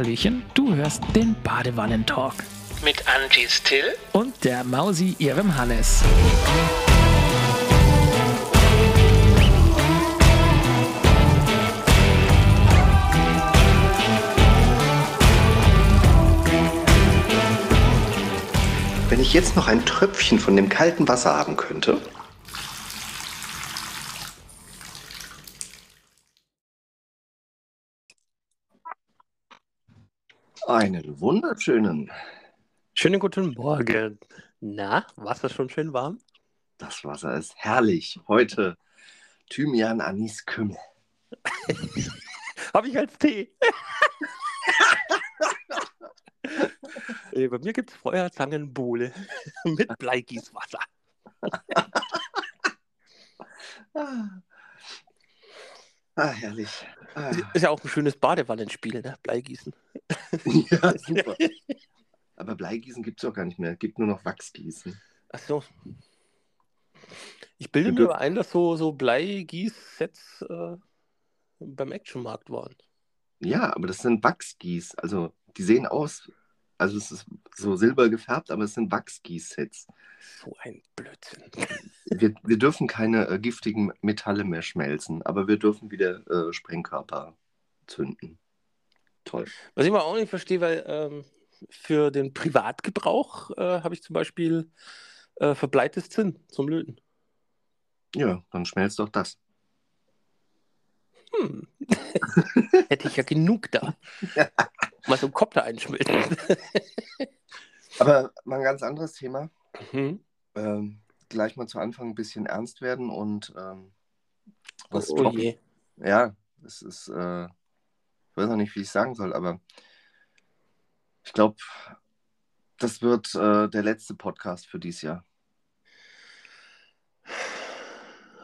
Hallöchen, du hörst den Badewannentalk. Mit Angie Still und der Mausi, ihrem Hannes. Wenn ich jetzt noch ein Tröpfchen von dem kalten Wasser haben könnte. Einen wunderschönen. Schönen guten Morgen. Na, Wasser schon schön warm? Das Wasser ist herrlich. Heute Thymian, Anis, Kümmel. Habe ich als Tee. Äh, bei mir gibt es Feuerzangenbowle mit Bleigießwasser. Ah, herrlich. Ah. Ist ja auch ein schönes Badewannenspiel, ne? Bleigießen. ja, super. Aber Bleigießen gibt es auch gar nicht mehr. Es gibt nur noch Wachsgießen. Ach so. Ich bilde mir ein, dass so, so Bleigieß-Sets äh, beim Actionmarkt waren. Ja, aber das sind Wachsgieß. Also die sehen aus also es ist so silber gefärbt, aber es sind Wachsgießsets. So ein Blödsinn. Wir, wir dürfen keine äh, giftigen Metalle mehr schmelzen, aber wir dürfen wieder äh, Sprengkörper zünden. Toll. Was ich mal auch nicht verstehe, weil ähm, für den Privatgebrauch äh, habe ich zum Beispiel äh, verbleites Zinn zum Löten. Ja, dann schmelzt doch das. Hm. Hätte ich ja genug da. mal so einen Kopter einschmelzen. Aber mal ein ganz anderes Thema. Mhm. Ähm, gleich mal zu Anfang ein bisschen ernst werden und ähm, was oh, oh je. Ja, es ist, äh, ich weiß noch nicht, wie ich sagen soll, aber ich glaube, das wird äh, der letzte Podcast für dieses Jahr.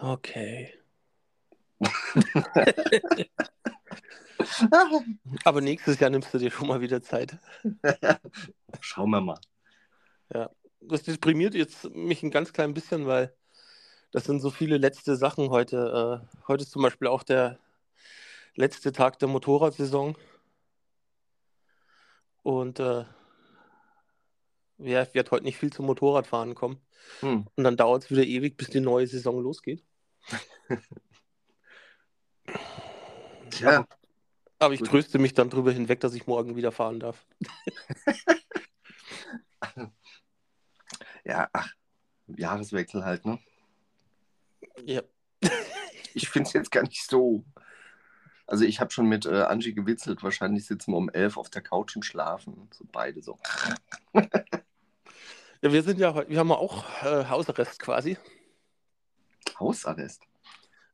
Okay. Aber nächstes Jahr nimmst du dir schon mal wieder Zeit. Schauen wir mal. Ja, das deprimiert jetzt mich ein ganz klein bisschen, weil das sind so viele letzte Sachen heute. Äh, heute ist zum Beispiel auch der letzte Tag der Motorradsaison. Und äh, ja, ich werde heute nicht viel zum Motorradfahren kommen. Hm. Und dann dauert es wieder ewig, bis die neue Saison losgeht. Tja. Aber ich Gut. tröste mich dann darüber hinweg, dass ich morgen wieder fahren darf. ja, ach, Jahreswechsel halt, ne? Ja. ich finde es jetzt gar nicht so. Also ich habe schon mit äh, Angie gewitzelt, wahrscheinlich sitzen wir um elf auf der Couch und schlafen. So beide so. ja, wir sind ja wir haben ja auch äh, Hausarrest quasi. Hausarrest?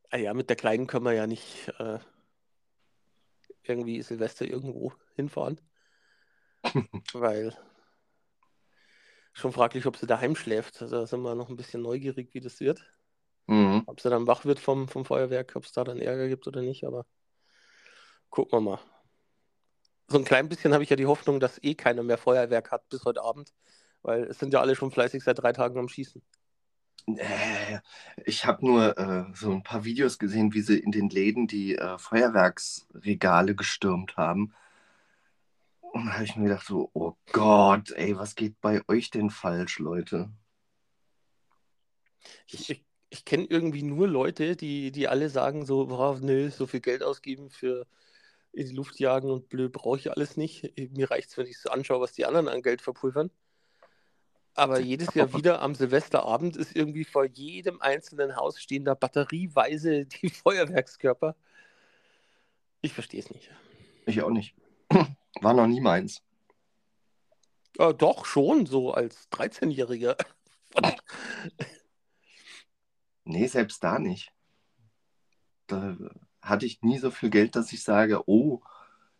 Ah ja, mit der Kleinen können wir ja nicht äh, irgendwie Silvester irgendwo hinfahren. Weil schon fraglich, ob sie daheim schläft. Also da sind wir noch ein bisschen neugierig, wie das wird. Mhm. Ob sie dann wach wird vom, vom Feuerwerk, ob es da dann Ärger gibt oder nicht, aber gucken wir mal. So ein klein bisschen habe ich ja die Hoffnung, dass eh keiner mehr Feuerwerk hat bis heute Abend, weil es sind ja alle schon fleißig seit drei Tagen am Schießen. Äh, ich habe nur äh, so ein paar Videos gesehen, wie sie in den Läden die äh, Feuerwerksregale gestürmt haben. Und da habe ich mir gedacht, so, oh Gott, ey, was geht bei euch denn falsch, Leute? Ich, ich, ich kenne irgendwie nur Leute, die, die alle sagen so, boah, nö, so viel Geld ausgeben für in die Luft jagen und blöd brauche ich alles nicht. Mir reicht es, wenn ich so anschaue, was die anderen an Geld verpulvern. Aber jedes Jahr wieder am Silvesterabend ist irgendwie vor jedem einzelnen Haus stehen da batterieweise die Feuerwerkskörper. Ich verstehe es nicht. Ich auch nicht. War noch nie meins. Äh, doch, schon, so als 13-Jähriger. nee, selbst da nicht. Da hatte ich nie so viel Geld, dass ich sage, oh,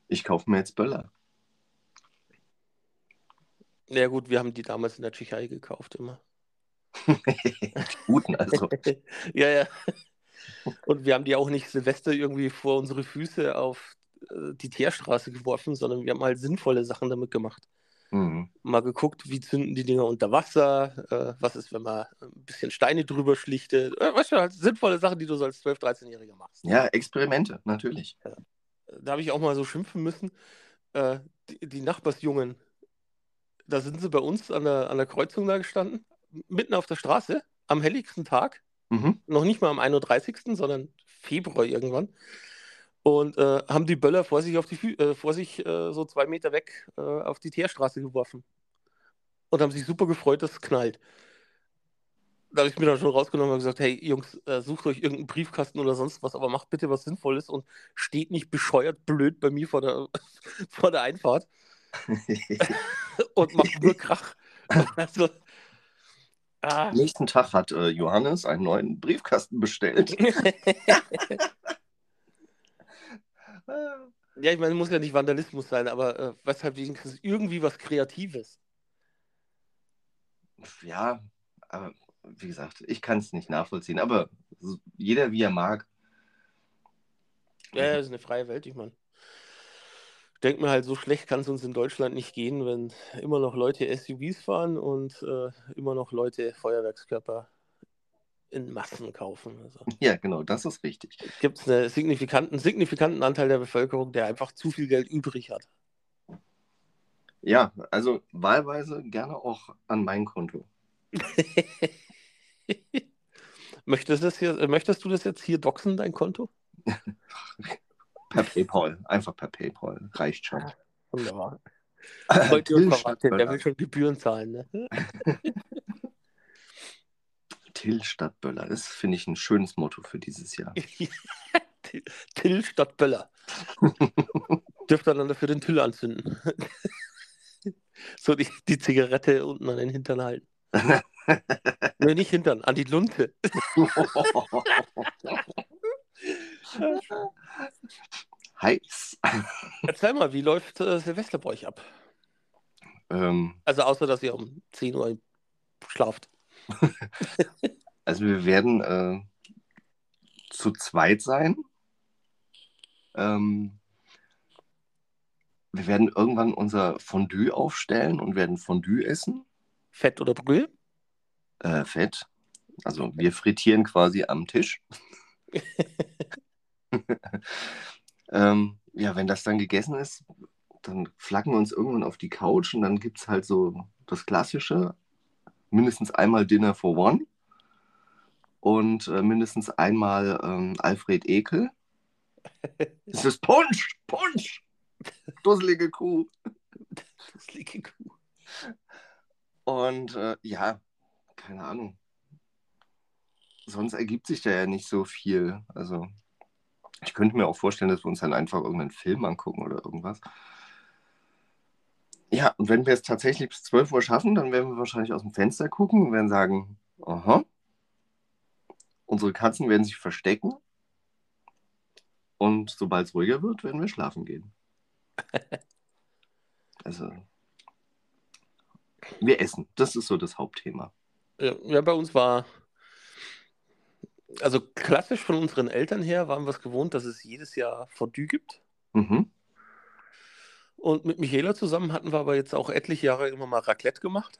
ich kaufe mir jetzt Böller. Ja gut, wir haben die damals in der Tschechei gekauft immer. die guten also. ja, ja. Und wir haben die auch nicht Silvester irgendwie vor unsere Füße auf äh, die Teerstraße geworfen, sondern wir haben halt sinnvolle Sachen damit gemacht. Mhm. Mal geguckt, wie zünden die Dinger unter Wasser, äh, was ist, wenn man ein bisschen Steine drüber schlichtet. Äh, weißt du, halt sinnvolle Sachen, die du so als 12-, 13-Jähriger machst. Ja, Experimente, natürlich. Ja. Da habe ich auch mal so schimpfen müssen äh, die, die Nachbarsjungen, da sind sie bei uns an der, an der Kreuzung da gestanden, mitten auf der Straße, am helligsten Tag, Mhm. noch nicht mal am 31., sondern Februar irgendwann. Und äh, haben die Böller vor sich, auf die, äh, vor sich äh, so zwei Meter weg äh, auf die Teerstraße geworfen. Und haben sich super gefreut, dass es knallt. Da habe ich mir dann schon rausgenommen und gesagt, hey Jungs, äh, sucht euch irgendeinen Briefkasten oder sonst was, aber macht bitte was Sinnvolles und steht nicht bescheuert blöd bei mir vor der, vor der Einfahrt und macht nur Krach. Also, ah. Nächsten Tag hat äh, Johannes einen neuen Briefkasten bestellt. Ja, ich meine, muss ja nicht Vandalismus sein, aber äh, was halt wenigstens irgendwie was Kreatives. ja, aber wie gesagt, ich kann es nicht nachvollziehen, aber jeder wie er mag. Ja, ja, das ist eine freie Welt, ich meine. Ich denke mir halt, so schlecht kann es uns in Deutschland nicht gehen, wenn immer noch Leute SUVs fahren und äh, immer noch Leute Feuerwerkskörper in Massen kaufen. Also Ja, genau, das ist richtig. gibt es einen signifikanten, signifikanten Anteil der Bevölkerung, der einfach zu viel Geld übrig hat. Ja, also wahlweise gerne auch an mein Konto. möchtest, das hier, möchtest du das jetzt hier doxen, dein Konto? Per PayPal, einfach per PayPal, reicht schon. Wunderbar. Äh, Heute Till Verwandte, der Stadtböller. will schon Gebühren zahlen. Ne? Till Stadtböller, das finde ich ein schönes Motto für dieses Jahr. Till- Till statt Böller. Dürft ihr dann dafür den Till anzünden. so die, die Zigarette unten an den Hintern halten. Nee, nicht Hintern, an die Lunte. Heiß. Erzähl mal, wie läuft äh, Silvester bei euch ab? Ähm, Also außer, dass ihr um 10 Uhr schlaft. also wir werden äh, zu zweit sein. Ähm, wir werden irgendwann unser Fondue aufstellen und werden Fondue essen. Fett oder Brühe? Äh, Fett. Also wir frittieren quasi am Tisch. ähm, ja, wenn das dann gegessen ist, dann flacken wir uns irgendwann auf die Couch und dann gibt es halt so das Klassische. Mindestens einmal Dinner for One und äh, mindestens einmal ähm, Alfred Ekel. Es ist Punsch, Punsch, dusselige Kuh. Liegt Kuh. Und äh, ja, keine Ahnung. Sonst ergibt sich da ja nicht so viel. Also, ich könnte mir auch vorstellen, dass wir uns dann einfach irgendeinen Film angucken oder irgendwas. Ja, und wenn wir es tatsächlich bis 12 Uhr schaffen, dann werden wir wahrscheinlich aus dem Fenster gucken und werden sagen, aha, unsere Katzen werden sich verstecken. Und sobald es ruhiger wird, werden wir schlafen gehen. Also, wir essen. Das ist so das Hauptthema. Ja, ja, bei uns war, also klassisch von unseren Eltern her waren wir es gewohnt, dass es jedes Jahr Fondue gibt. Mhm. Und mit Michaela zusammen hatten wir aber jetzt auch etliche Jahre immer mal Raclette gemacht.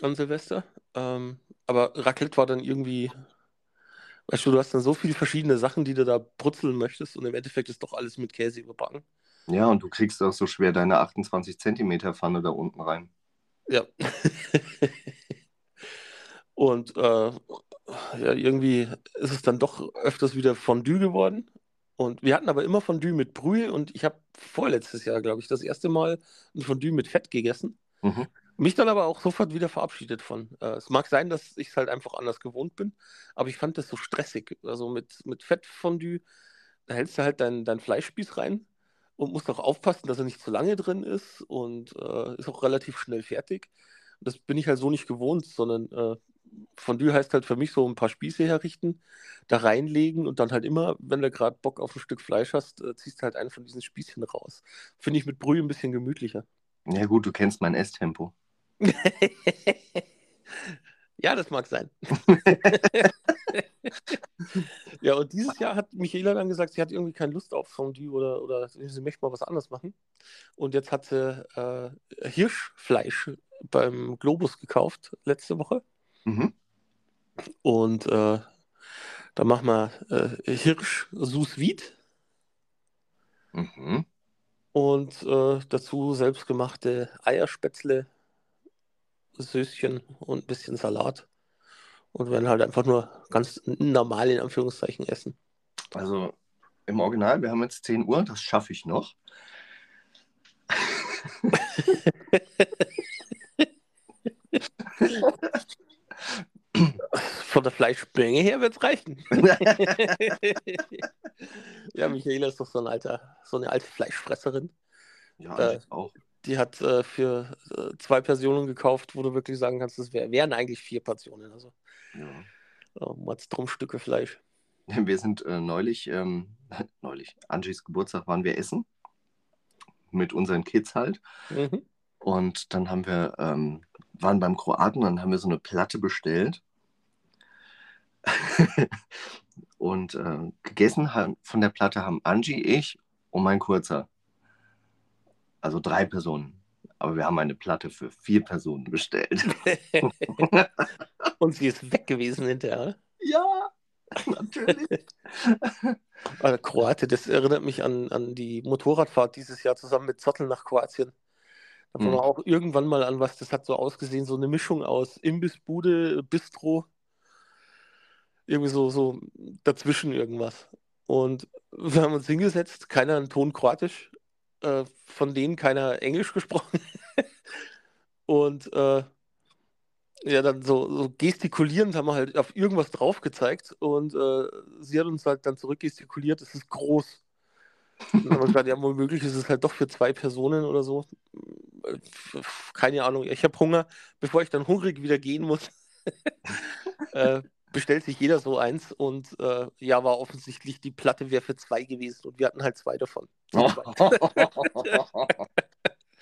An Silvester. Ähm, aber Raclette war dann irgendwie, weißt du, du hast dann so viele verschiedene Sachen, die du da brutzeln möchtest und im Endeffekt ist doch alles mit Käse überbacken. Ja, und du kriegst auch so schwer deine 28 Zentimeter Pfanne da unten rein. Ja. Und äh, ja, irgendwie ist es dann doch öfters wieder Fondue geworden. Und wir hatten aber immer Fondue mit Brühe und ich habe vorletztes Jahr, glaube ich, das erste Mal ein Fondue mit Fett gegessen. Mhm. Mich dann aber auch sofort wieder verabschiedet von. Äh, es mag sein, dass ich es halt einfach anders gewohnt bin, aber ich fand das so stressig. Also mit, mit Fettfondue, da hältst du halt deinen dein Fleischspieß rein und musst auch aufpassen, dass er nicht zu lange drin ist und äh, ist auch relativ schnell fertig. Und das bin ich halt so nicht gewohnt, sondern äh, Fondue heißt halt für mich so ein paar Spieße herrichten, da reinlegen und dann halt immer, wenn du gerade Bock auf ein Stück Fleisch hast, äh, ziehst du halt einen von diesen Spießchen raus. Finde ich mit Brühe ein bisschen gemütlicher. Ja, gut, du kennst mein Esstempo. ja, das mag sein. ja, und dieses Jahr hat Michaela dann gesagt, sie hat irgendwie keine Lust auf Fondue oder, oder sie möchte mal was anderes machen. Und jetzt hat sie äh, Hirschfleisch beim Globus gekauft letzte Woche. Mhm. Und äh, da machen wir äh, Hirsch sous vide. Mhm. Und äh, dazu selbstgemachte Eierspätzle, Söschen und ein bisschen Salat. Und werden halt einfach nur ganz normal in Anführungszeichen essen. Also im Original, wir haben jetzt 10 Uhr, das schaffe ich noch. Von der Fleischmenge her wird es reichen. ja, Michaela ist doch so ein alter, so eine alte Fleischfresserin. Ja, Äh, auch. Die hat äh, für äh, zwei Personen gekauft, wo du wirklich sagen kannst, das wär, wären eigentlich vier Portionen. Also Ja. äh, Mordstrom Stücke Fleisch. Wir sind äh, neulich, ähm, neulich, Angies Geburtstag waren wir essen. Mit unseren Kids halt. Mhm. Und dann haben wir, ähm, waren beim Kroaten, dann haben wir so eine Platte bestellt. und äh, gegessen haben, von der Platte haben Angie, ich und mein Kurzer. Also drei Personen. Aber wir haben eine Platte für vier Personen bestellt. Und sie ist weg gewesen hinterher. ja, natürlich. Äh, Kroate, das erinnert mich an, an die Motorradfahrt dieses Jahr zusammen mit Zottel nach Kroatien. Da waren Hm. wir auch irgendwann mal an was, das hat so ausgesehen, so eine Mischung aus Imbissbude, Bistro, irgendwie so, so dazwischen irgendwas. Und wir haben uns hingesetzt, keiner einen Ton Kroatisch, äh, von denen keiner Englisch gesprochen. Und äh, ja, dann so, so gestikulierend haben wir halt auf irgendwas drauf gezeigt und äh, sie hat uns halt dann zurückgestikuliert, es ist groß. Und dann haben wir gesagt, ja, womöglich ist es halt doch für zwei Personen oder so. Äh, Keine Ahnung, ich habe Hunger. Bevor ich dann hungrig wieder gehen muss, äh, bestellt sich jeder so eins und äh, ja, war offensichtlich, die Platte wäre für zwei gewesen und wir hatten halt zwei davon.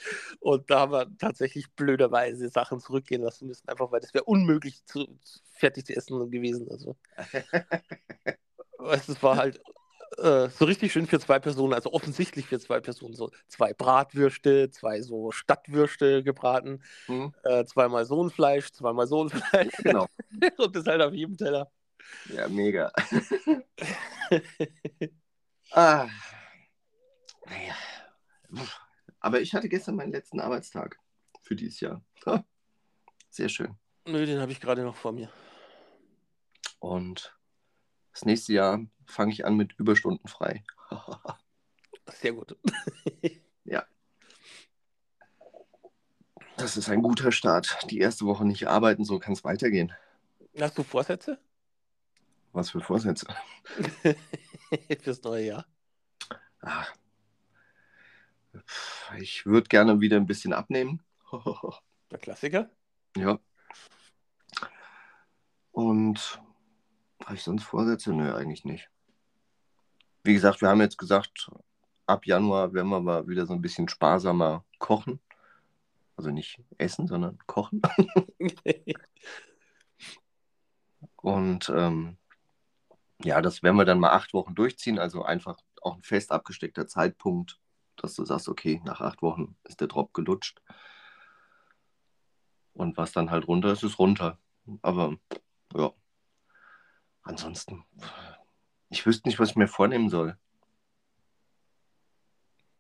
Und da haben wir tatsächlich blöderweise Sachen zurückgehen lassen müssen, einfach weil das wäre unmöglich zu, fertig zu essen gewesen. Also, es war halt äh, so richtig schön für zwei Personen, also offensichtlich für zwei Personen, so zwei Bratwürste, zwei so Stadtwürste gebraten, Hm, äh, zweimal so ein Fleisch, zweimal so ein Fleisch genau. und das halt auf jedem Teller. Ja, mega. ah. Naja. Aber ich hatte gestern meinen letzten Arbeitstag für dieses Jahr. Ha. Sehr schön. Nö, den habe ich gerade noch vor mir. Und das nächste Jahr fange ich an mit Überstunden frei. Sehr gut. Das ist ein guter Start. Die erste Woche nicht arbeiten, so kann es weitergehen. Hast du Vorsätze Was für Vorsätze. fürs neue Jahr? Ah. Ich würde gerne wieder ein bisschen abnehmen. Der Klassiker? Ja. Und habe ich sonst Vorsätze? Nö, eigentlich nicht. Wie gesagt, wir haben jetzt gesagt, ab Januar werden wir mal wieder so ein bisschen sparsamer kochen. Also nicht essen, sondern kochen. Und ähm, ja, das werden wir dann mal acht Wochen durchziehen. Also einfach auch ein fest abgesteckter Zeitpunkt, dass du sagst, okay, nach acht Wochen ist der Drop gelutscht. Und was dann halt runter ist, ist runter. Aber ja, ansonsten, ich wüsste nicht, was ich mir vornehmen soll.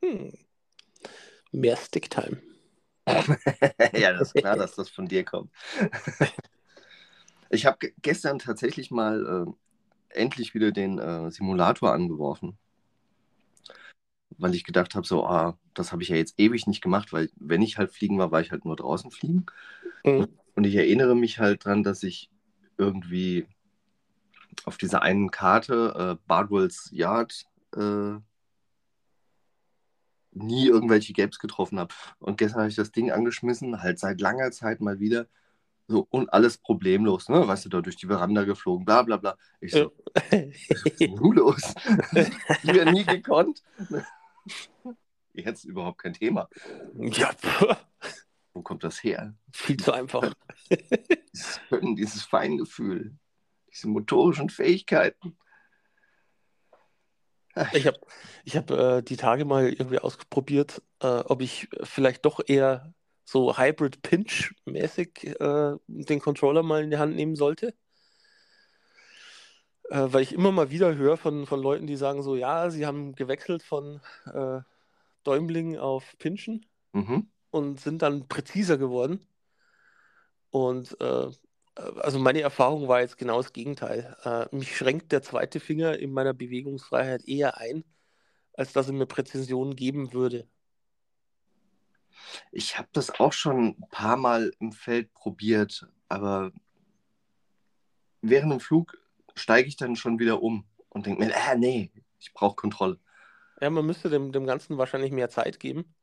Hm. Mehr Sticktime. ja, das ist klar, dass das von dir kommt. ich habe ge gestern tatsächlich mal äh, endlich wieder den äh, Simulator angeworfen. Weil ich gedacht habe, so, ah, das habe ich ja jetzt ewig nicht gemacht, weil wenn ich halt fliegen war, war ich halt nur draußen fliegen. Mhm. Und ich erinnere mich halt dran, dass ich irgendwie auf dieser einen Karte, äh, Bardwell's Yard, äh, nie irgendwelche Gaps getroffen habe. Und gestern habe ich das Ding angeschmissen, halt seit langer Zeit mal wieder. So, und alles problemlos, ne? Weißt du, da durch die Veranda geflogen, bla bla bla. Ich so, nun los? Die ja nie gekonnt. Jetzt überhaupt kein Thema. ja, Wo kommt das her? viel zu einfach. Dieses Können, dieses Feingefühl, diese motorischen Fähigkeiten. Ich habe ich hab, äh, die Tage mal irgendwie ausprobiert, äh, ob ich vielleicht doch eher so Hybrid Pinch-mäßig äh, den Controller mal in die Hand nehmen sollte. Äh, weil ich immer mal wieder höre von, von Leuten, die sagen so, ja, sie haben gewechselt von äh, Däumling auf Pinschen Mhm. und sind dann präziser geworden. Und äh, also meine Erfahrung war jetzt genau das Gegenteil. Äh, mich schränkt der zweite Finger in meiner Bewegungsfreiheit eher ein, als dass er mir Präzision geben würde. Ich habe das auch schon ein paar Mal im Feld probiert, aber während dem Flug steige ich dann schon wieder um und denke mir, äh, nee, ich brauche Kontrolle. Ja, man müsste dem, dem Ganzen wahrscheinlich mehr Zeit geben.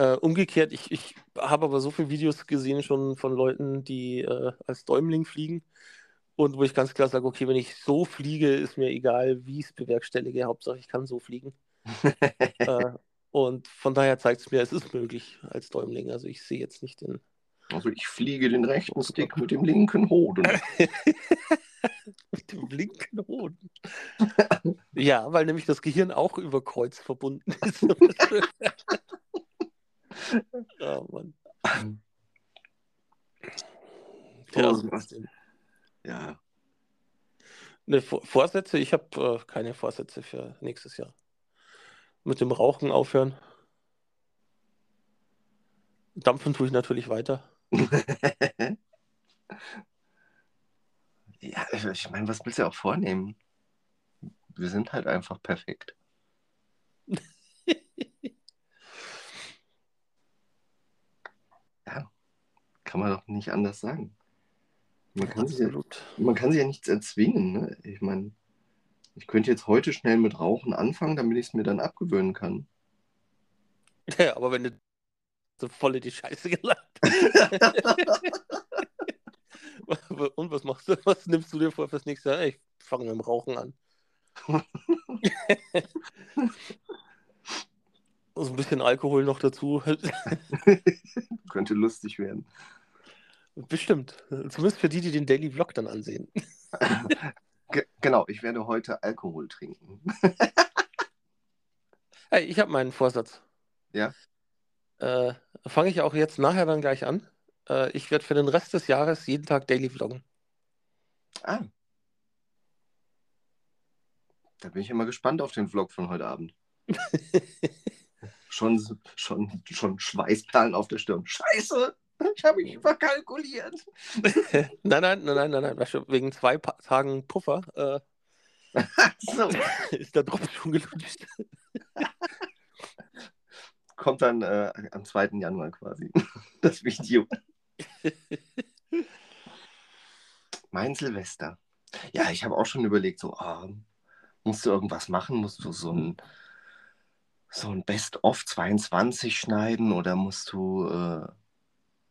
Äh, umgekehrt, ich, ich habe aber so viele Videos gesehen schon von Leuten, die äh, als Däumling fliegen und wo ich ganz klar sage, okay, wenn ich so fliege, ist mir egal, wie ich es bewerkstellige, Hauptsache ich kann so fliegen. äh, und von daher zeigt es mir, es ist möglich als Däumling. Also ich sehe jetzt nicht den. Also ich fliege den rechten Stick mit dem linken Hoden. mit dem linken Hoden. ja, weil nämlich das Gehirn auch über Kreuz verbunden ist. oh Mann. Ja. Ja, Ne, Vor- Vorsätze, ich habe äh, keine Vorsätze für nächstes Jahr. Mit dem Rauchen aufhören. Dampfen tue ich natürlich weiter. ja, ich meine, was willst du auch vornehmen? Wir sind halt einfach perfekt. ja, kann man doch nicht anders sagen. Man kann, sich ja, man kann sich ja nichts erzwingen. Ne? Ich meine, ich könnte jetzt heute schnell mit Rauchen anfangen, damit ich es mir dann abgewöhnen kann. Ja, aber wenn du so voll in die Scheiße gelangt. Und was machst du? Was nimmst du dir vor fürs nächste Jahr? Ich fange mit dem Rauchen an. So ein bisschen Alkohol noch dazu. Könnte lustig werden. Bestimmt. Zumindest für die, die den Daily Vlog dann ansehen. Ge genau, ich werde heute Alkohol trinken. Hey, ich habe meinen Vorsatz. Ja? Äh, Fange ich auch jetzt nachher dann gleich an. Äh, ich werde für den Rest des Jahres jeden Tag Daily Vloggen. Ah. Da bin ich immer gespannt auf den Vlog von heute Abend. schon, schon, schon Schweißperlen auf der Stirn. Scheiße! Ich habe mich verkalkuliert. Nein, nein, nein, nein, nein, Wegen zwei Tagen Puffer äh, so. ist der Drops schon gelutscht. Kommt dann äh, am 2. Januar quasi. Das Video. mein Silvester. Ja, ich habe auch schon überlegt, so, ah, musst du irgendwas machen? Musst du so ein, so ein Best-of 22 schneiden oder musst du äh,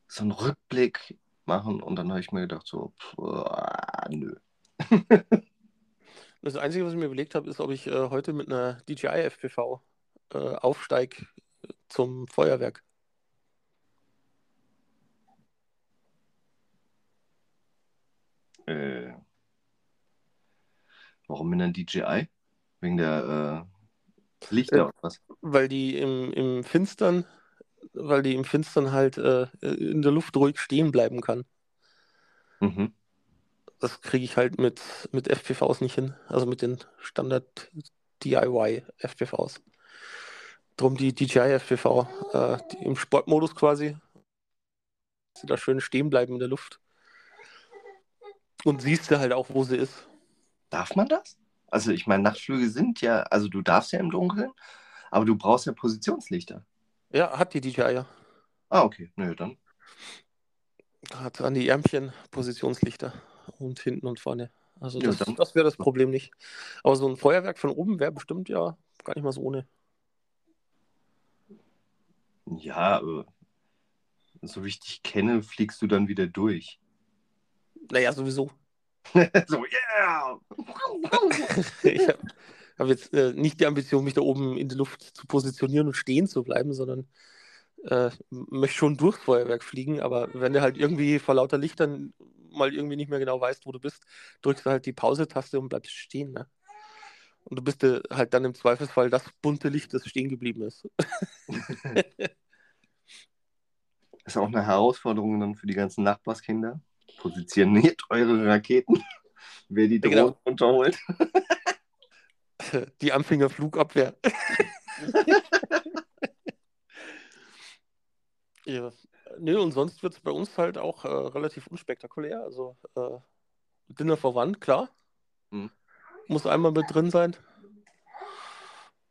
so einen Rückblick machen? Und dann habe ich mir gedacht, so, pff, ah, nö. Das Einzige, was ich mir überlegt habe, ist, ob ich äh, heute mit einer DJI FPV äh, aufsteige zum Feuerwerk. Äh, warum in der DJI? Wegen der äh, Lichter Äh, oder was? Weil die im, im Finstern, weil die im Finstern halt äh, in der Luft ruhig stehen bleiben kann. Mhm. Das kriege ich halt mit, mit FPVs nicht hin. Also mit den Standard DIY FPVs. Drum die DJI FPV äh, die im Sportmodus quasi. Sie da schön stehen bleiben in der Luft. Und siehst du halt auch, wo sie ist. Darf man das? Also ich meine, Nachtflüge sind ja, also du darfst ja im Dunkeln, aber du brauchst ja Positionslichter. Ja, hat die DJI ja. Ah, okay. Nö, dann. Hat an die Ärmchen Positionslichter und hinten und vorne. Also Ja, das, dann- das wäre das Problem nicht. Aber so ein Feuerwerk von oben wäre bestimmt ja gar nicht mal so ohne. Ja, so wie ich dich kenne, fliegst du dann wieder durch. Naja, sowieso. so, yeah! Ich habe hab jetzt äh, nicht die Ambition, mich da oben in der Luft zu positionieren und stehen zu bleiben, sondern äh, möchte schon durchs Feuerwerk fliegen. Aber wenn du halt irgendwie vor lauter Lichtern mal irgendwie nicht mehr genau weißt, wo du bist, drückst du halt die Pause-Taste und bleibst stehen. Ne? Und du bist äh, halt dann im Zweifelsfall das bunte Licht, das stehen geblieben ist. ist auch eine Herausforderung dann für die ganzen Nachbarskinder. Positioniert eure Raketen, wer die Ja, Drohne genau. runterholt. Die Anfängerflugabwehr. Ja. Nö, und sonst wird es bei uns halt auch äh, relativ unspektakulär. Also äh, Dinner One, klar. Mhm. Muss einmal mit drin sein.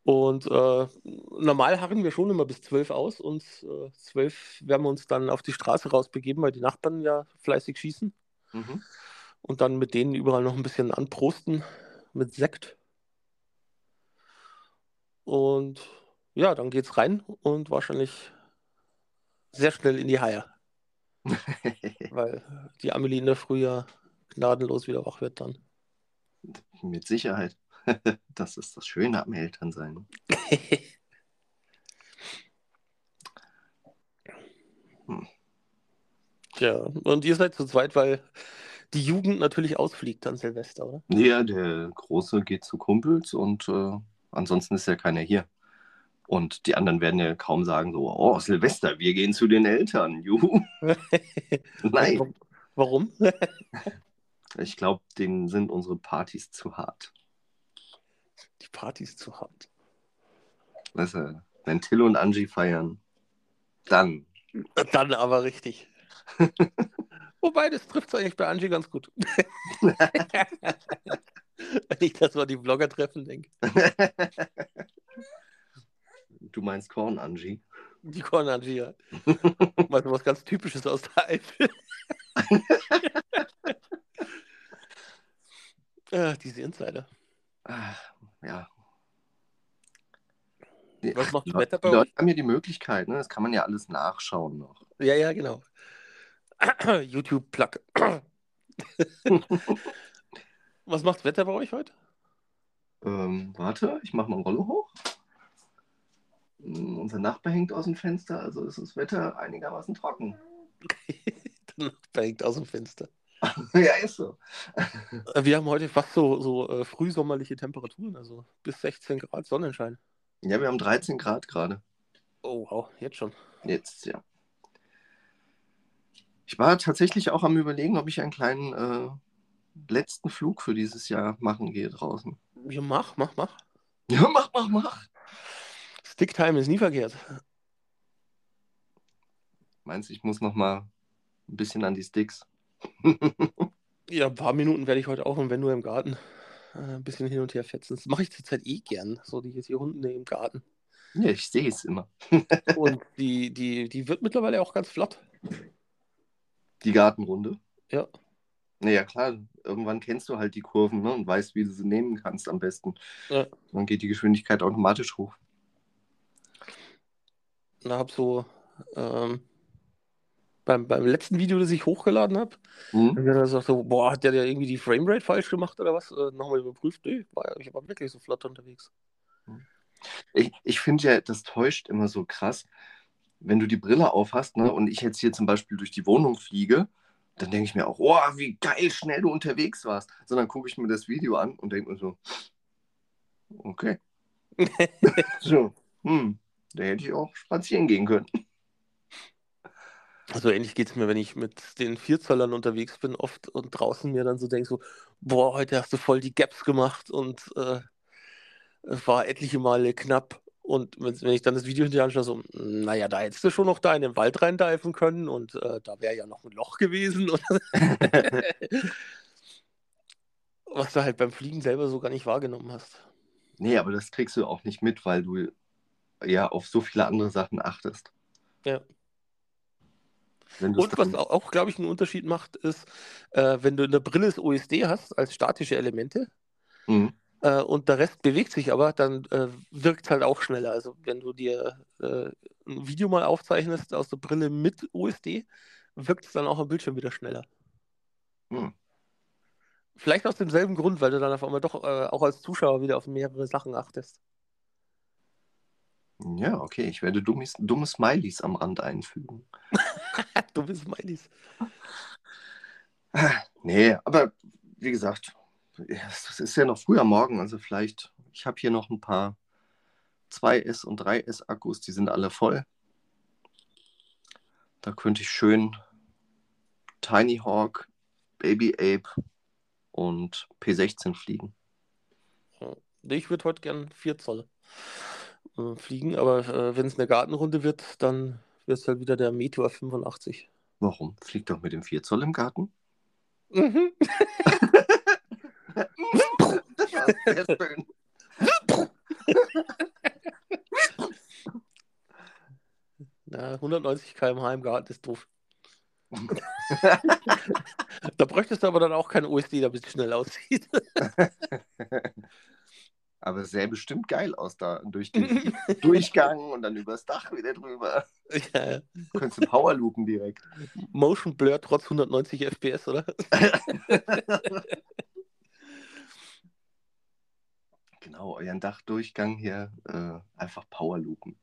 Und äh, normal harren wir schon immer bis zwölf aus und äh, zwölf werden wir uns dann auf die Straße rausbegeben, weil die Nachbarn ja fleißig schießen. Mhm. Und dann mit denen überall noch ein bisschen anprosten mit Sekt. Und ja, dann geht's rein und wahrscheinlich sehr schnell in die Haie, weil die Amelie in der Früh ja gnadenlos wieder wach wird dann. Mit Sicherheit. Das ist das Schöne am Elternsein. Tja, und ihr seid zu zweit, weil die Jugend natürlich ausfliegt an Silvester, oder? Ja, der Große geht zu Kumpels und äh, ansonsten ist ja keiner hier. Und die anderen werden ja kaum sagen so, oh, Silvester, wir gehen zu den Eltern. Juhu. Nein, Warum? ich glaube, denen sind unsere Partys zu hart. Die Party ist zu hart. Weißt du, wenn Till und Angie feiern, dann. Dann aber richtig. Wobei, das trifft eigentlich bei Angie ganz gut. Wenn ich das mal die Blogger-Treffen denke. Du meinst Korn, Angie? Die Korn Angie, ja. Mal was ganz Typisches aus der Eifel. ah, diese Insider. Ah, ja. Was macht das Die Wetter bei Leute haben ja die Möglichkeit, ne? Das kann man ja alles nachschauen noch. Ja, ja, genau. YouTube-Plug. Was macht das Wetter bei euch heute? Ähm, warte, ich mache mal Rolle hoch. Mm, Unser Nachbar hängt aus dem Fenster, also ist das Wetter einigermaßen trocken. Dann hängt aus dem Fenster. ja, ist so. Äh, Wir haben heute fast so, so äh, frühsommerliche Temperaturen, also bis 16 Grad Sonnenschein. Ja, wir haben 13 Grad gerade. Oh, wow, jetzt schon. Jetzt, ja. Ich war tatsächlich auch am Überlegen, ob ich einen kleinen äh, letzten Flug für dieses Jahr machen gehe draußen. Ja, mach, mach, mach. Ja, mach, mach, mach. Sticktime ist nie verkehrt. Meinst du, ich muss noch mal ein bisschen an die Sticks? Ja, ein paar Minuten werde ich heute auch und wenn nur im Garten äh, ein bisschen hin und her fetzen. Das mache ich zurzeit eh gern, so die, die Hunde im Garten. ja, ich sehe es immer. Und die, die, die wird mittlerweile auch ganz flott. Die Gartenrunde. Ja. Naja, klar, irgendwann kennst du halt die Kurven ne, und weißt, wie du sie nehmen kannst am besten. Ja. Dann geht die Geschwindigkeit automatisch hoch. Und habe so ähm, beim, beim letzten Video, das ich hochgeladen habe, Mhm. er gesagt so, boah, hat der ja irgendwie die Framerate falsch gemacht oder was? Äh, nochmal überprüft. Nee, war, ich war wirklich so flott unterwegs. Ich, ich finde ja, das täuscht immer so krass, wenn du die Brille aufhast ne, und ich jetzt hier zum Beispiel durch die Wohnung fliege, dann denke ich mir auch, oh, wie geil schnell du unterwegs warst. Sondern gucke ich mir das Video an und denke mir so, okay. so, hm, da hätte ich auch spazieren gehen können. Also ähnlich geht es mir, wenn ich mit den Vierzöllern unterwegs bin, oft und draußen mir dann so denke, so, boah, heute hast du voll die Gaps gemacht und äh, es war etliche Male knapp. Und wenn, ich dann das Video hinterher anschaue, so, naja, da hättest du schon noch da in den Wald reindeifen können und äh, da wäre ja noch ein Loch gewesen. Was du halt beim Fliegen selber so gar nicht wahrgenommen hast. Nee, aber das kriegst du auch nicht mit, weil du ja auf so viele andere Sachen achtest. Ja. Und was auch, glaube ich, einen Unterschied macht, ist, äh, wenn du in der Brille OSD hast als statische Elemente, Mhm. Äh, und der Rest bewegt sich aber, dann äh, wirkt es halt auch schneller. Also wenn du dir äh, ein Video mal aufzeichnest aus der Brille mit USD, wirkt es dann auch am Bildschirm wieder schneller. Hm. Vielleicht aus demselben Grund, weil du dann auf einmal doch äh, auch als Zuschauer wieder auf mehrere Sachen achtest. Ja, okay, ich werde dummes, dumme Smileys am Rand einfügen. du bist Smileys. Nee, aber wie gesagt, es ist ja noch früh am Morgen, also vielleicht, ich habe hier noch ein paar 2S und 3S Akkus, die sind alle voll. Da könnte ich schön Tiny Hawk, Baby Ape und P16 fliegen. Ich würde heute gern 4 Zoll äh, fliegen, aber äh, wenn es eine Gartenrunde wird, dann wird es halt wieder der Meteor 85. Warum? Fliegt doch mit dem 4 Zoll im Garten. Mhm. das war sehr schön. Na, 190 km/h im Garten ist doof. da bräuchtest du aber dann auch kein OSD, damit es schnell aussieht. Aber es sähe bestimmt geil aus da durch den Durchgang und dann übers Dach wieder drüber. ja, Könntest du Powerloopen direkt. Motion Blur trotz 190 FPS, oder? Genau, euren Dachdurchgang hier äh, einfach Powerloopen.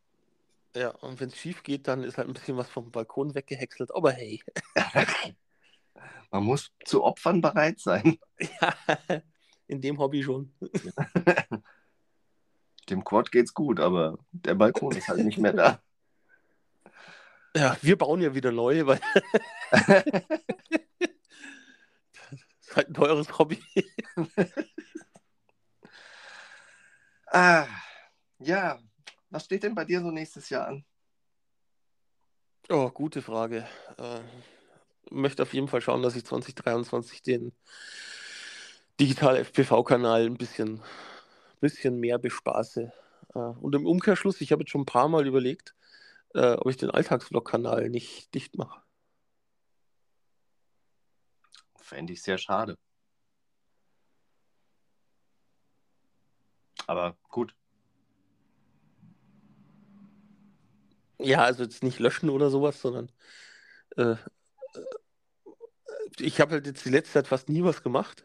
Ja, und wenn es schief geht, dann ist halt ein bisschen was vom Balkon weggehäckselt. Aber hey. Man muss zu Opfern bereit sein. Ja, in dem Hobby schon. Dem Quad geht's gut, aber der Balkon ist halt nicht mehr da. Ja, wir bauen ja wieder neu, weil das ist halt ein teures Hobby. Ah, ja, was steht denn bei dir so nächstes Jahr an? Oh, gute Frage. Äh, möchte auf jeden Fall schauen, dass ich 2023 den Digital FPV-Kanal ein bisschen, bisschen mehr bespaße. Äh, und im Umkehrschluss, ich habe jetzt schon ein paar Mal überlegt, äh, ob ich den Alltagsvlog-Kanal nicht dicht mache. Fände ich sehr schade. Aber gut. Ja, also jetzt nicht löschen oder sowas, sondern äh, äh, ich habe halt jetzt die letzte Zeit fast nie was gemacht.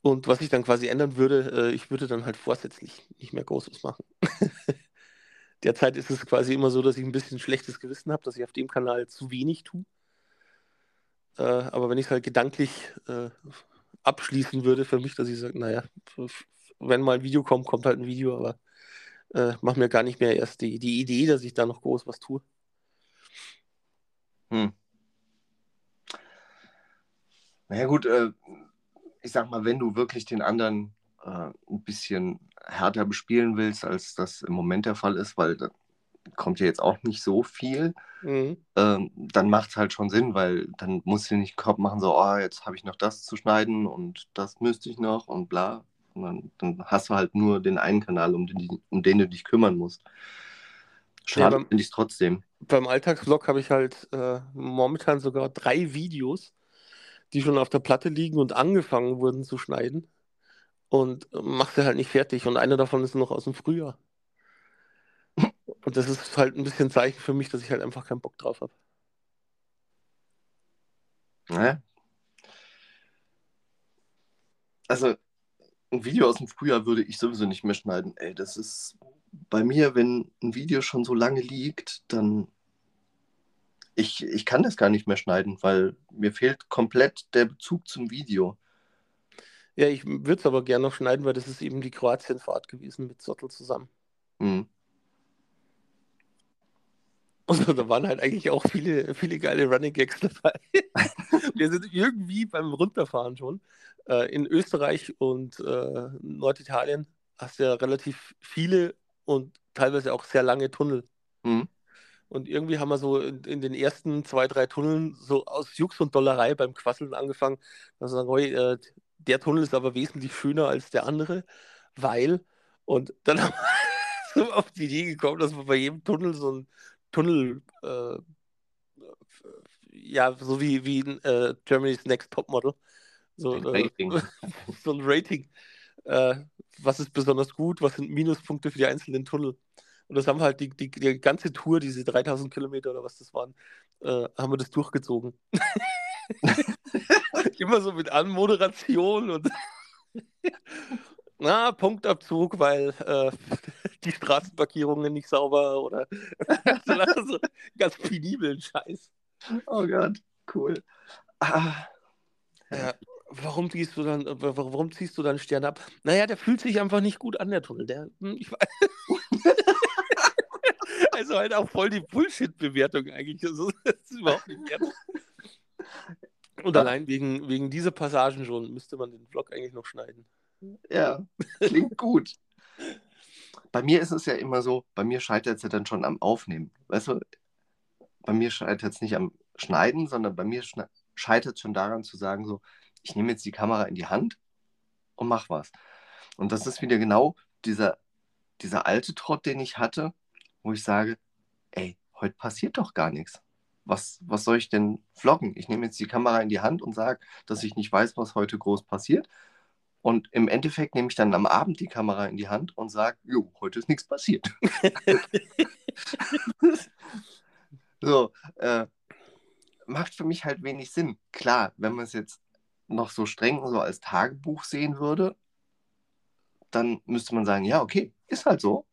Und was ich dann quasi ändern würde, äh, ich würde dann halt vorsätzlich nicht mehr Großes machen. Derzeit ist es quasi immer so, dass ich ein bisschen schlechtes Gewissen habe, dass ich auf dem Kanal zu wenig tue. Äh, aber wenn ich es halt gedanklich äh, abschließen würde für mich, dass ich sage, naja, wenn mal ein Video kommt, kommt halt ein Video, aber äh, mach mir gar nicht mehr erst die, die Idee, dass ich da noch groß was tue. Hm. Naja gut, äh, ich sag mal, wenn du wirklich den anderen äh, ein bisschen härter bespielen willst, als das im Moment der Fall ist, weil da kommt ja jetzt auch nicht so viel, Mhm. ähm, dann macht es halt schon Sinn, weil dann musst du nicht den Kopf machen, so, oh, jetzt habe ich noch das zu schneiden und das müsste ich noch und bla. Dann, dann hast du halt nur den einen Kanal, um den, um den du dich kümmern musst. Schade aber- finde ich es trotzdem. Beim Alltagsvlog habe ich halt äh, momentan sogar drei Videos, die schon auf der Platte liegen und angefangen wurden zu schneiden. Und mach sie halt nicht fertig. Und einer davon ist noch aus dem Frühjahr. Und das ist halt ein bisschen Zeichen für mich, dass ich halt einfach keinen Bock drauf habe. Ne? Also, ein Video aus dem Frühjahr würde ich sowieso nicht mehr schneiden. Ey, das ist bei mir, wenn ein Video schon so lange liegt, dann. Ich, ich kann das gar nicht mehr schneiden, weil mir fehlt komplett der Bezug zum Video. Ja, ich würde es aber gerne noch schneiden, weil das ist eben die Kroatienfahrt gewesen mit Sottel zusammen. Hm. Und da waren halt eigentlich auch viele, viele geile Running Gags dabei. Wir sind irgendwie beim Runterfahren schon. Äh, in Österreich und äh, Norditalien hast du ja relativ viele und teilweise auch sehr lange Tunnel. Hm. Und irgendwie haben wir so in, in den ersten zwei, drei Tunneln so aus Jux und Dollerei beim Quasseln angefangen. dass wir sagen, "Hoi, äh, der Tunnel ist aber wesentlich schöner als der andere, weil. Und dann haben wir so auf die Idee gekommen, dass wir bei jedem Tunnel so ein Tunnel, äh, ja, so wie, wie in äh, Germany's Next Topmodel, so, Ein äh, Rating. so ein Rating. Äh, was ist besonders gut, was sind Minuspunkte für die einzelnen Tunnel? Und das haben wir halt die, die, die ganze Tour, diese 3000 Kilometer oder was das waren, äh, haben wir das durchgezogen. Immer so mit Anmoderation und na, Punktabzug, weil äh, die Straßenmarkierungen nicht sauber oder so, so ganz penibeln Scheiß. Oh Gott, cool. Ah, Ja, warum ziehst du dann, wa- warum ziehst du dann Stern ab? Naja, der fühlt sich einfach nicht gut an, der Tunnel. Der, hm, ich weiß. also halt auch voll die Bullshit-Bewertung eigentlich. Also, das ist überhaupt nicht wert. Und allein wegen, wegen dieser Passagen schon müsste man den Vlog eigentlich noch schneiden. ja, klingt gut. Bei mir ist es ja immer so, bei mir scheitert es ja dann schon am Aufnehmen. Weißt du, bei mir scheitert es nicht am Schneiden, sondern bei mir scheitert es schon daran zu sagen, so, ich nehme jetzt die Kamera in die Hand und mach was. Und das ist wieder genau dieser, dieser alte Trott, den ich hatte, wo ich sage, ey, heute passiert doch gar nichts. Was, was soll ich denn vloggen? Ich nehme jetzt die Kamera in die Hand und sage, dass ich nicht weiß, was heute groß passiert. Und im Endeffekt nehme ich dann am Abend die Kamera in die Hand und sage, jo, heute ist nichts passiert. so, äh, macht für mich halt wenig Sinn. Klar, wenn man es jetzt noch so streng so als Tagebuch sehen würde, dann müsste man sagen, ja, okay, ist halt so.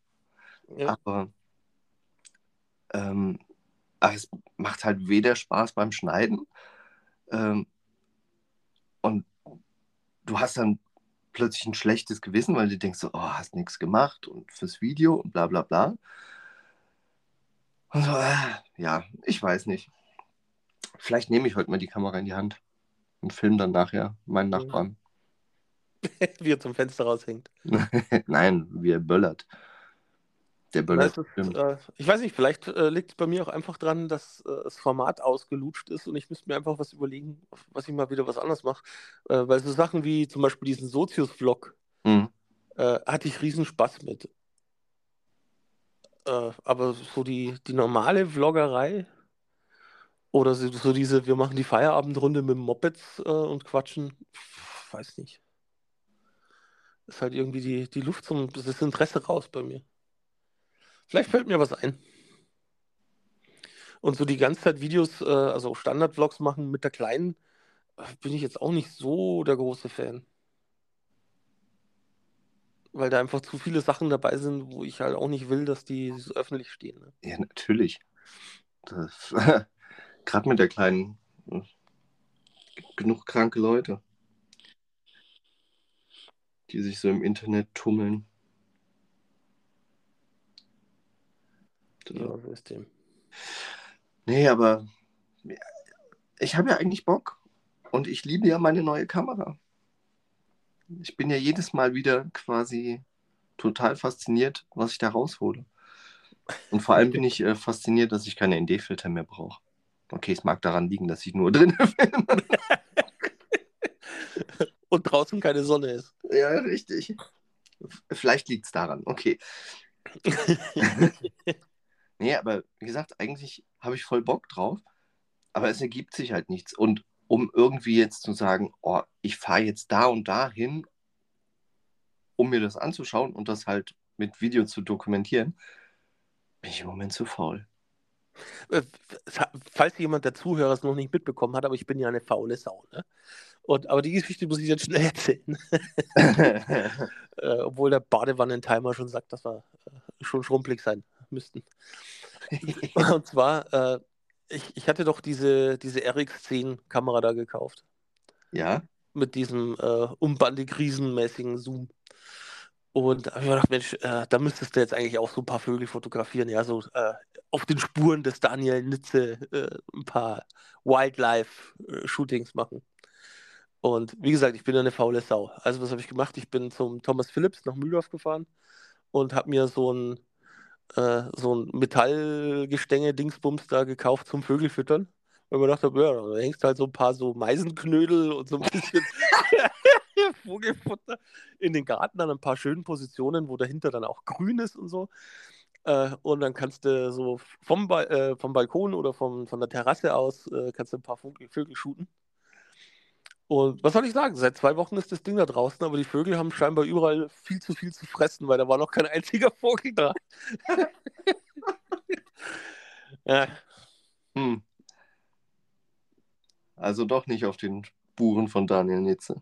Ja. Aber, ähm, es macht halt weder Spaß beim Schneiden ähm, und du hast dann plötzlich ein schlechtes Gewissen, weil du denkst so, oh, hast nichts gemacht und fürs Video und bla bla bla. Und so, äh, ja, ich weiß nicht. Vielleicht nehme ich heute mal die Kamera in die Hand und filme dann nachher meinen Nachbarn. wie er zum Fenster raushängt. Nein, wie er böllert. Der böllert. Ist, äh, ich weiß nicht, vielleicht äh, liegt es bei mir auch einfach dran, dass äh, das Format ausgelutscht ist und ich müsste mir einfach was überlegen, was ich mal wieder was anderes mache. Äh, weil so Sachen wie zum Beispiel diesen Sozius-Vlog mhm. Äh, hatte ich riesen Spaß mit. Äh, aber so die, die normale Vloggerei oder so, so, diese, wir machen die Feierabendrunde mit Mopeds und quatschen, weiß nicht ist halt irgendwie die, die Luft zum, das Interesse raus bei mir. Vielleicht fällt mir was ein. Und so die ganze Zeit Videos, äh, also Standard-Vlogs machen mit der Kleinen, äh, bin ich jetzt auch nicht so der große Fan. Weil da einfach zu viele Sachen dabei sind, wo ich halt auch nicht will, dass die so öffentlich stehen. Ne? Ja, natürlich. Gerade mit der Kleinen. Äh, genug kranke Leute die sich so im Internet tummeln. Dem. Nee, aber ich habe ja eigentlich Bock und ich liebe ja meine neue Kamera. Ich bin ja jedes Mal wieder quasi total fasziniert, was ich da raushole. Und vor allem bin ich äh, fasziniert, dass ich keine ND-Filter mehr brauche. Okay, es mag daran liegen, dass ich nur drin filme. und draußen keine Sonne ist. Ja, richtig. Vielleicht liegt es daran, okay. nee, aber wie gesagt, eigentlich habe ich voll Bock drauf, aber es ergibt sich halt nichts. Und um irgendwie jetzt zu sagen, oh, ich fahre jetzt da und da hin, um mir das anzuschauen und das halt mit Video zu dokumentieren, bin ich im Moment zu faul. Äh, falls jemand der Zuhörer es noch nicht mitbekommen hat, aber ich bin ja eine faule Sau. Ne? Und, aber die Geschichte muss ich jetzt schnell erzählen. äh, obwohl der Badewannentimer schon sagt, dass wir äh, schon schrumpelig sein müssten. Und zwar, äh, ich, ich hatte doch diese, diese RX10-Kamera da gekauft. Ja. Mit diesem äh, umbandig riesenmäßigen Zoom. Und da habe ich mir gedacht, Mensch, äh, da müsstest du jetzt eigentlich auch so ein paar Vögel fotografieren, ja, so äh, auf den Spuren des Daniel Nitze äh, ein paar Wildlife-Shootings machen. Und wie gesagt, ich bin eine faule Sau. Also was habe ich gemacht? Ich bin zum Thomas Phillips nach Mühldorf gefahren und habe mir so ein, äh, so ein Metallgestänge-Dingsbums da gekauft zum Vögelfüttern. Weil man dachte, ja, da hängst halt so ein paar so Meisenknödel und so ein bisschen Vogelfutter in den Garten an ein paar schönen Positionen, wo dahinter dann auch grün ist und so. Äh, und dann kannst du so vom, ba äh, vom Balkon oder vom, von der Terrasse aus äh, kannst du ein paar Vögel, Vögel shooten. Und was soll ich sagen? Seit zwei Wochen ist das Ding da draußen, aber die Vögel haben scheinbar überall viel zu viel zu fressen, weil da war noch kein einziger Vogel da. ja. Hm. Also doch nicht auf den Spuren von Daniel Nitze.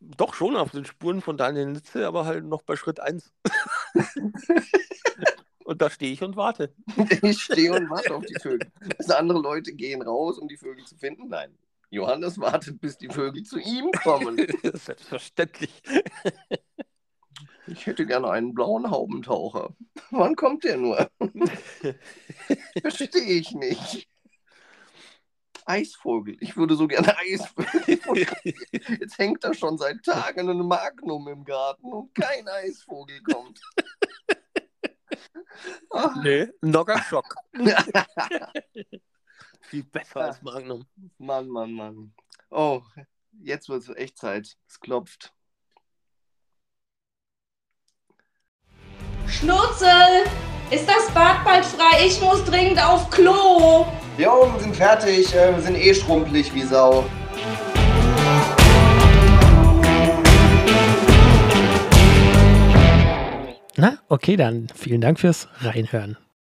Doch schon auf den Spuren von Daniel Nitze, aber halt noch bei Schritt 1. und da stehe ich und warte. Ich stehe und warte auf die Vögel. Dass andere Leute gehen raus, um die Vögel zu finden? Nein. Johannes wartet, bis die Vögel zu ihm kommen. Selbstverständlich. Ich hätte gerne einen blauen Haubentaucher. Wann kommt der nur? Verstehe ich nicht. Eisvogel. Ich würde so gerne Eisvogel. Jetzt hängt da schon seit Tagen ein Magnum im Garten und kein Eisvogel kommt. Nee, Nogger Schock. Viel besser als Magnum. Mann, Mann, Mann. Oh, jetzt wird es echt Zeit. Es klopft. Schnurzel! Ist das Bad bald frei? Ich muss dringend auf Klo! Jo, wir sind fertig. äh, Wir sind eh schrumpelig wie Sau. Na, okay, dann vielen Dank fürs Reinhören.